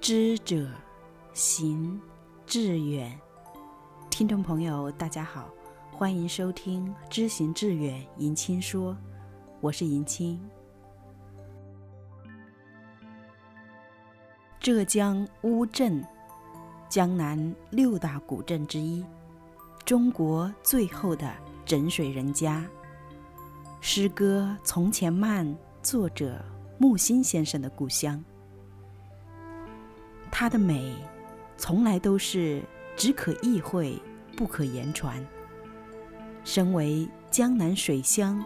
知者行志远。听众朋友，大家好，欢迎收听《知行志远》迎亲说，我是迎亲。浙江乌镇，江南六大古镇之一，中国最后的枕水人家。诗歌《从前慢》作者木心先生的故乡。它的美，从来都是只可意会，不可言传。身为江南水乡、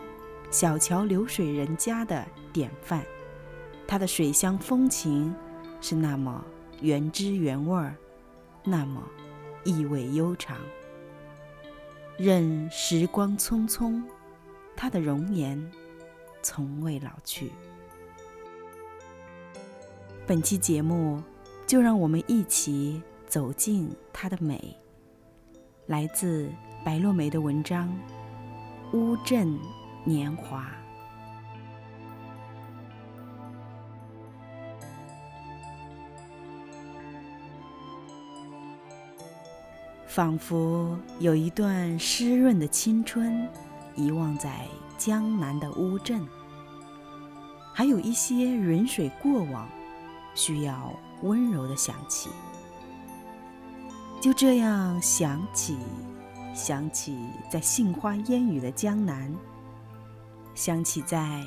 小桥流水人家的典范，它的水乡风情是那么原汁原味儿，那么意味悠长。任时光匆匆，它的容颜从未老去。本期节目。就让我们一起走进它的美。来自白落梅的文章《乌镇年华》，仿佛有一段湿润的青春遗忘在江南的乌镇，还有一些云水过往，需要。温柔的想起，就这样想起，想起在杏花烟雨的江南，想起在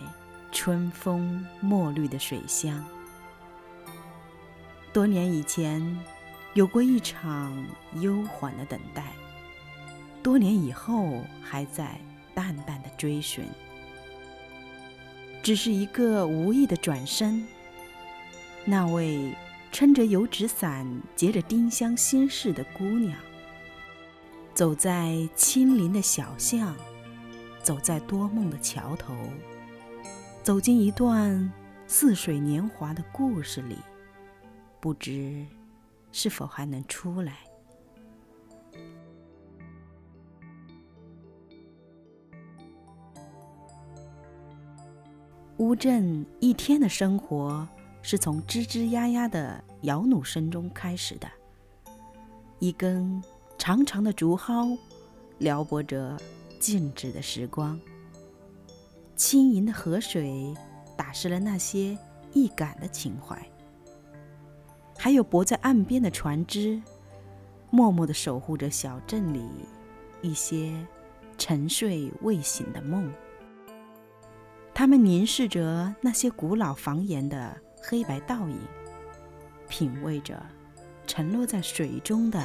春风墨绿的水乡。多年以前，有过一场悠缓的等待；多年以后，还在淡淡的追寻。只是一个无意的转身，那位。撑着油纸伞，结着丁香心事的姑娘，走在清林的小巷，走在多梦的桥头，走进一段似水年华的故事里，不知是否还能出来。乌镇一天的生活。是从吱吱呀呀的摇橹声中开始的。一根长长的竹蒿，撩拨着静止的时光。轻盈的河水打湿了那些易感的情怀。还有泊在岸边的船只，默默地守护着小镇里一些沉睡未醒的梦。他们凝视着那些古老房檐的。黑白倒影，品味着沉落在水中的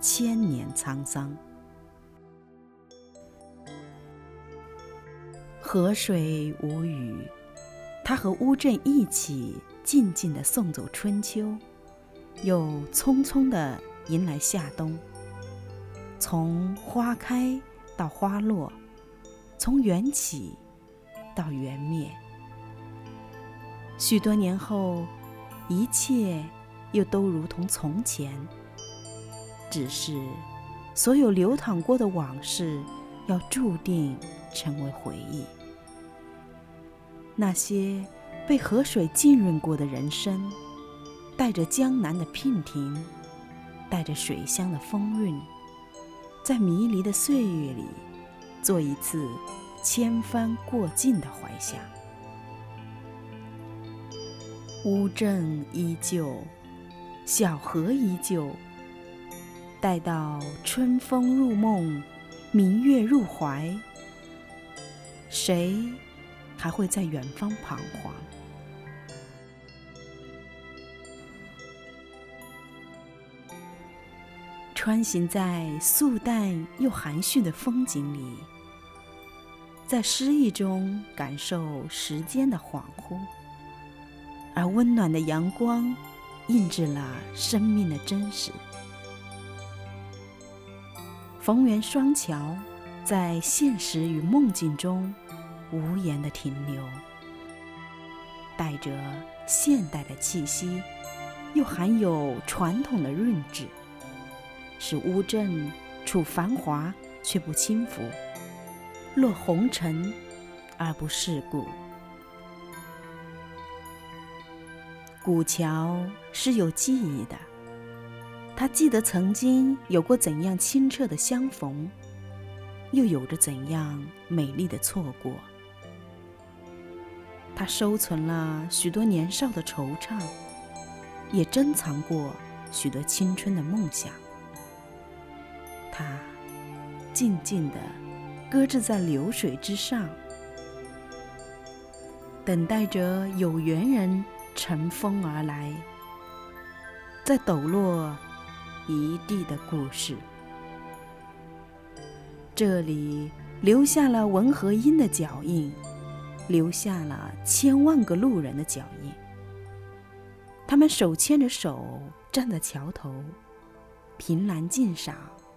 千年沧桑。河水无语，它和乌镇一起静静地送走春秋，又匆匆地迎来夏冬。从花开到花落，从缘起到缘灭。许多年后，一切又都如同从前。只是，所有流淌过的往事，要注定成为回忆。那些被河水浸润过的人生，带着江南的娉婷，带着水乡的风韵，在迷离的岁月里，做一次千帆过尽的怀想。乌镇依旧，小河依旧。待到春风入梦，明月入怀，谁还会在远方彷徨？穿行在素淡又含蓄的风景里，在诗意中感受时间的恍惚。而温暖的阳光，印制了生命的真实。逢源双桥，在现实与梦境中无言的停留，带着现代的气息，又含有传统的韵致，使乌镇处繁华却不轻浮，落红尘而不世故。古桥是有记忆的，他记得曾经有过怎样清澈的相逢，又有着怎样美丽的错过。他收存了许多年少的惆怅，也珍藏过许多青春的梦想。他静静地搁置在流水之上，等待着有缘人乘风而来，在抖落一地的故事。这里留下了文和音的脚印。留下了千万个路人的脚印。他们手牵着手站在桥头，凭栏静赏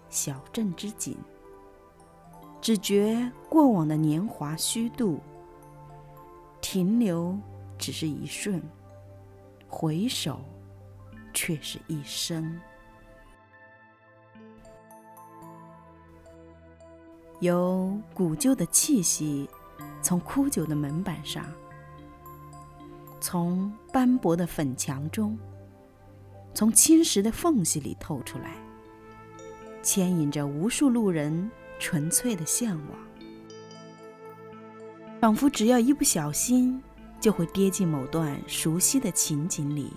小镇之景，只觉过往的年华虚度，停留只是一瞬，回首却是一生。有古旧的气息。从枯朽的门板上，从斑驳的粉墙中，从侵蚀的缝隙里透出来，牵引着无数路人纯粹的向往，仿佛只要一不小心，就会跌进某段熟悉的情景里，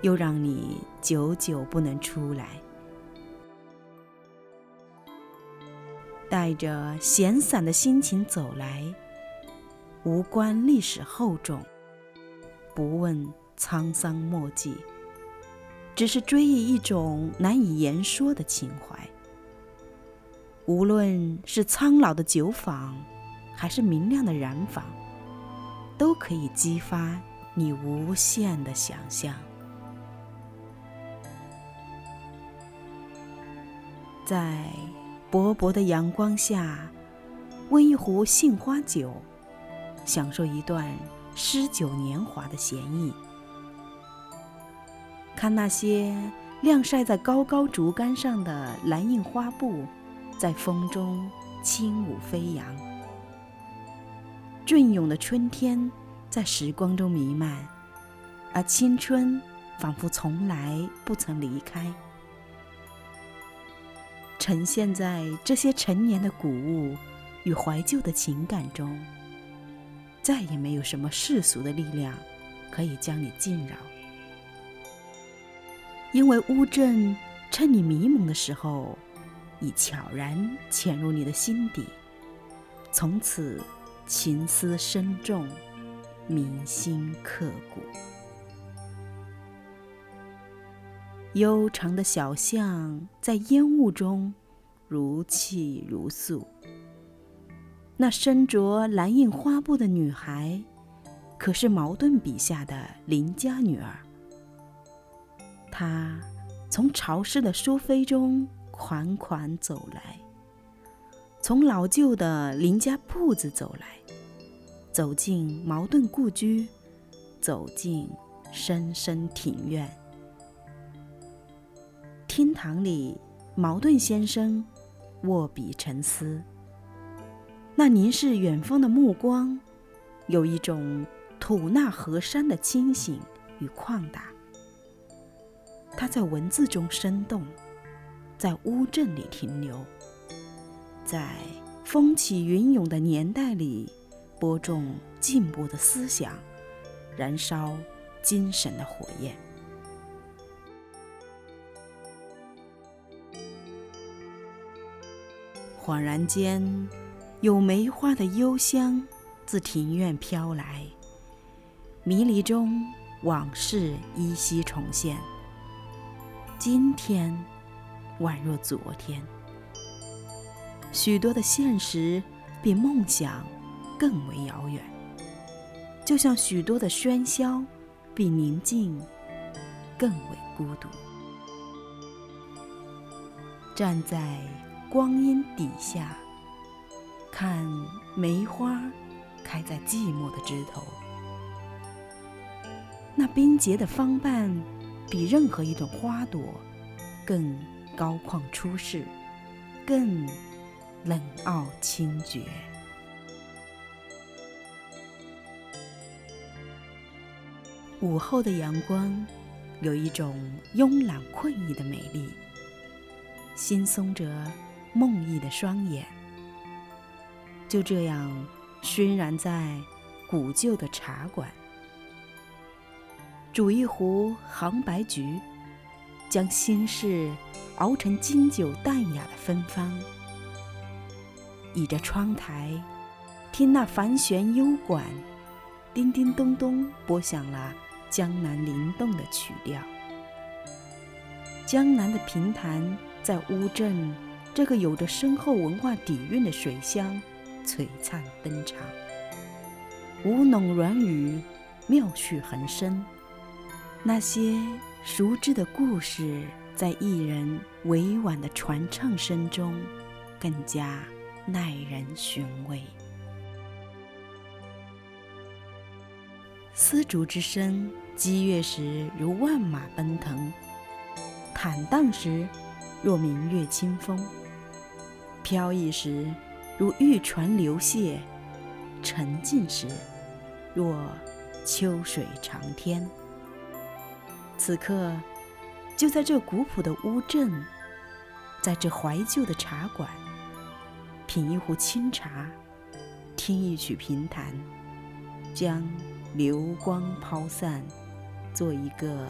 又让你久久不能出来。带着闲散的心情走来。无关历史厚重，不问沧桑墨迹，只是追忆一种难以言说的情怀。无论是苍老的酒坊，还是明亮的染坊，都可以激发你无限的想象。在薄薄的阳光下，温一壶杏花酒。享受一段诗酒年华的闲逸，看那些晾晒在高高竹竿上的蓝印花布，在风中轻舞飞扬。隽永的春天在时光中弥漫，而青春仿佛从来不曾离开，呈现在这些陈年的古物与怀旧的情感中。再也没有什么世俗的力量可以将你浸扰，因为乌镇趁你迷蒙的时候，已悄然潜入你的心底，从此情思深重，铭心刻骨。悠长的小巷在烟雾中如泣如诉。那身着蓝印花布的女孩，可是茅盾笔下的邻家女儿。她从潮湿的书扉中款款走来，从老旧的邻家铺子走来，走进茅盾故居，走进深深庭院。厅堂里，茅盾先生握笔沉思。那凝视远方的目光，有一种吐纳河山的清醒与旷达。他在文字中生动，在乌镇里停留，在风起云涌的年代里播种进步的思想，燃烧精神的火焰。恍然间。有梅花的幽香自庭院飘来，迷离中往事依稀重现。今天宛若昨天，许多的现实比梦想更为遥远，就像许多的喧嚣比宁静更为孤独。站在光阴底下。看梅花开在寂寞的枝头，那冰洁的芳瓣比任何一种花朵更高旷出世，更冷傲清绝。午后的阳光有一种慵懒困意的美丽，惺忪着梦呓的双眼，就这样熏然在古旧的茶馆，煮一壶杭白菊，将心事熬成经久淡雅的芬芳，倚着窗台，听那繁弦幽管。叮叮咚咚拨响了江南灵动的曲调。江南的平潭在乌镇这个有着深厚文化底蕴的水乡璀璨登场，吴侬软语，妙趣横生。那些熟知的故事，在艺人委婉的传唱声中，更加耐人寻味。丝竹之声，激越时如万马奔腾；坦荡时，若明月清风；飘逸时，如玉船流泻；沉静时，若秋水长天。此刻，就在这古朴的乌镇，在这怀旧的茶馆，品一壶清茶，听一曲评弹，将。流光抛散，做一个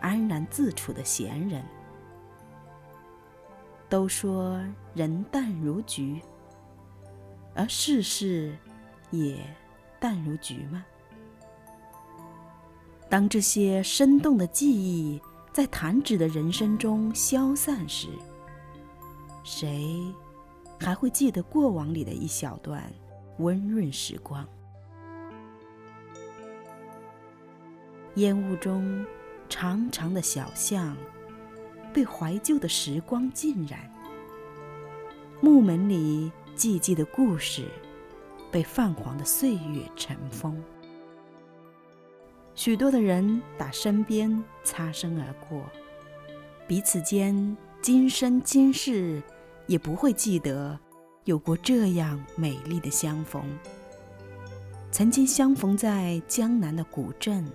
安然自处的闲人。都说人淡如菊，而世事也淡如菊吗？当这些生动的记忆在弹指的人生中消散时，谁还会记得过往里的一小段温润时光？烟雾中，长长的小巷被怀旧的时光浸染；木门里寂寂的故事被泛黄的岁月尘封。许多的人打身边擦身而过，彼此间今生今世也不会记得有过这样美丽的相逢。曾经相逢在江南的古镇。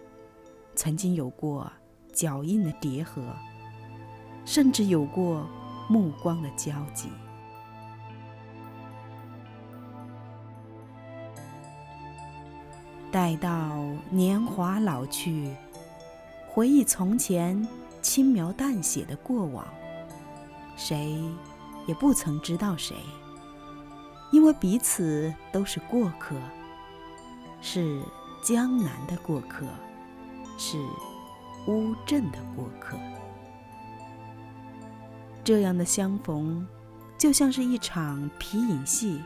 曾经有过脚印的叠合，甚至有过目光的交集。待到年华老去，回忆从前轻描淡写的过往，谁也不曾知道谁，因为彼此都是过客，是江南的过客。是乌镇的过客，这样的相逢，就像是一场皮影戏，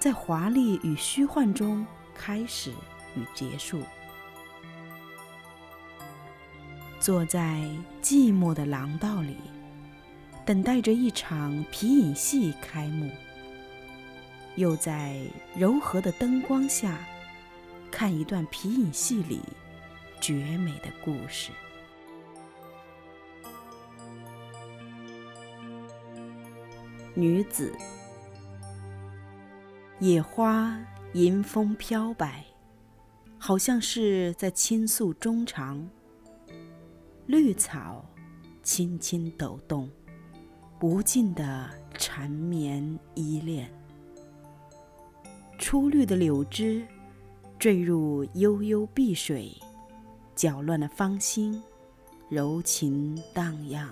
在华丽与虚幻中开始与结束。坐在寂寞的廊道里，等待着一场皮影戏开幕，又在柔和的灯光下，看一段皮影戏里。绝美的故事。女子，野花迎风飘摆，好像是在倾诉衷肠。绿草轻轻抖动，无尽的缠绵依恋。初绿的柳枝坠入悠悠碧水。搅乱了芳心，柔情荡漾。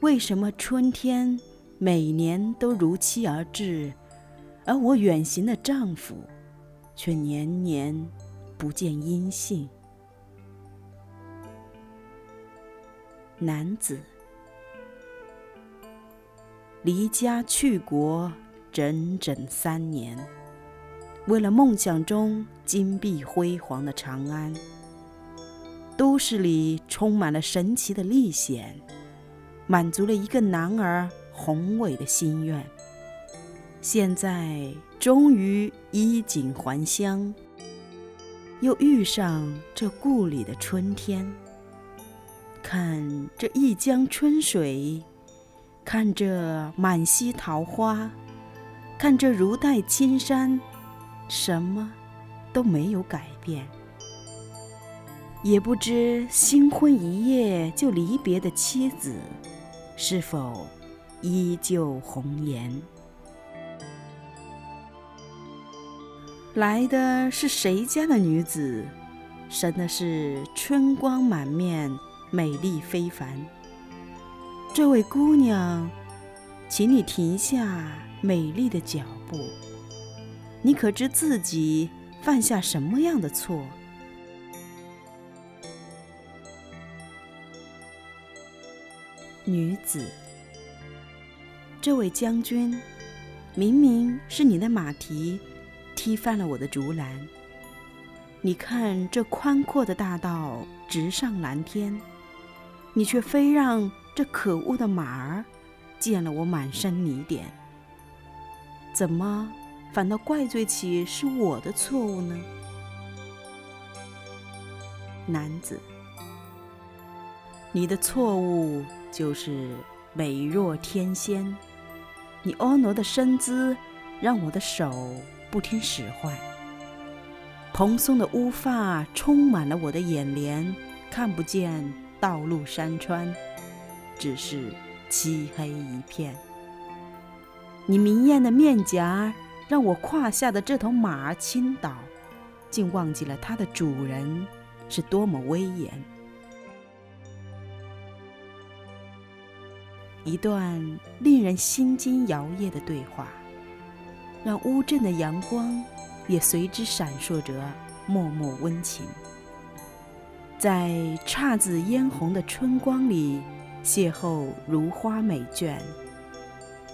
为什么春天每年都如期而至，而我远行的丈夫却年年不见音信？男子离家去国整整三年。为了梦想中金碧辉煌的长安，都市里充满了神奇的历险，满足了一个男儿宏伟的心愿。现在终于衣锦还乡，又遇上这故里的春天。看这一江春水，看这满溪桃花，看这如黛青山。什么都没有改变，也不知新婚一夜就离别的妻子，是否依旧红颜？来的是谁家的女子？生的是春光满面、美丽非凡。这位姑娘，请你停下美丽的脚步。你可知自己犯下什么样的错？女子，这位将军，明明是你的马蹄踢翻了我的竹篮。你看这宽阔的大道直上蓝天，你却非让这可恶的马儿溅了我满身泥点。怎么反倒怪罪起是我的错误呢？男子，你的错误。就是美若天仙，你婀娜的身姿让我的手不听使唤。蓬松的乌发充满了我的眼帘，看不见道路山川，只是漆黑一片。你明艳的面颊让我胯下的这头马儿倾倒，竟忘记了它的主人是多么威严。一段令人心惊摇曳的对话，让乌镇的阳光也随之闪烁着脉脉温情。在姹紫嫣红的春光里邂逅如花美眷，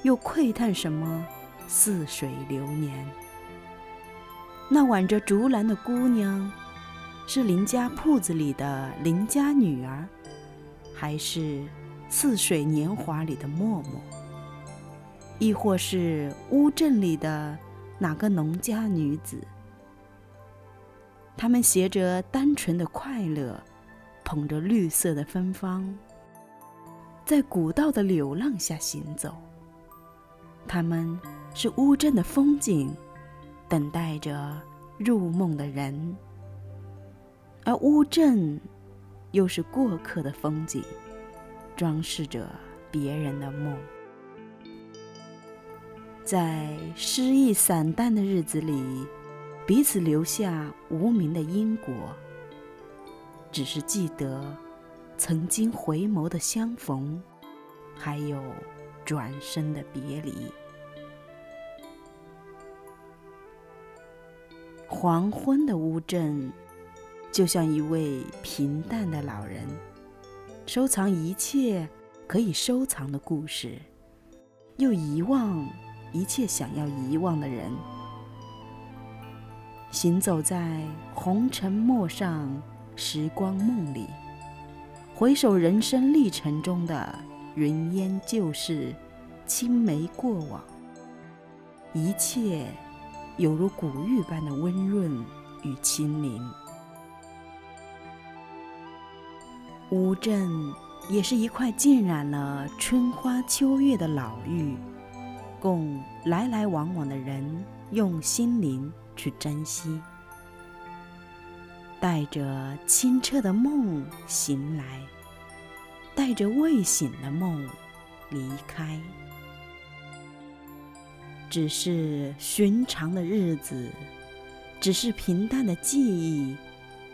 又窥探什么似水流年？那挽着竹篮的姑娘，是邻家铺子里的邻家女儿，还是？似水年华里的默默，亦或是乌镇里的哪个农家女子？他们携着单纯的快乐，捧着绿色的芬芳，在古道的柳浪下行走。他们是乌镇的风景，等待着入梦的人；而乌镇，又是过客的风景。装饰着别人的梦，在诗意散淡的日子里，彼此留下无名的因果，只是记得曾经回眸的相逢，还有转身的别离。黄昏的乌镇，就像一位平淡的老人。收藏一切可以收藏的故事，又遗忘一切想要遗忘的人。行走在红尘陌上时光梦里，回首人生历程中的云烟旧事、青梅过往，一切犹如古玉般的温润与清灵。乌镇也是一块浸染了春花秋月的老玉，供来来往往的人用心灵去珍惜。带着清澈的梦醒来，带着未醒的梦离开。只是寻常的日子，只是平淡的记忆，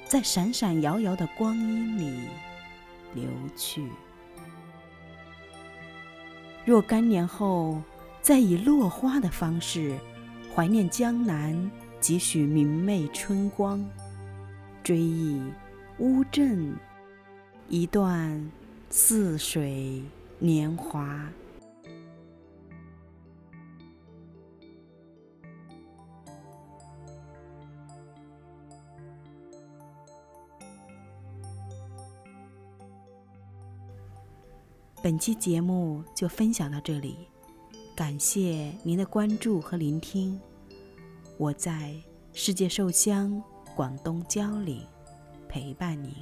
在闪闪摇摇的光阴里。流去。若干年后，再以落花的方式怀念江南几许明媚春光，追忆乌镇一段似水年华。本期节目就分享到这里，感谢您的关注和聆听。我在世界寿乡广东蕉岭陪伴您。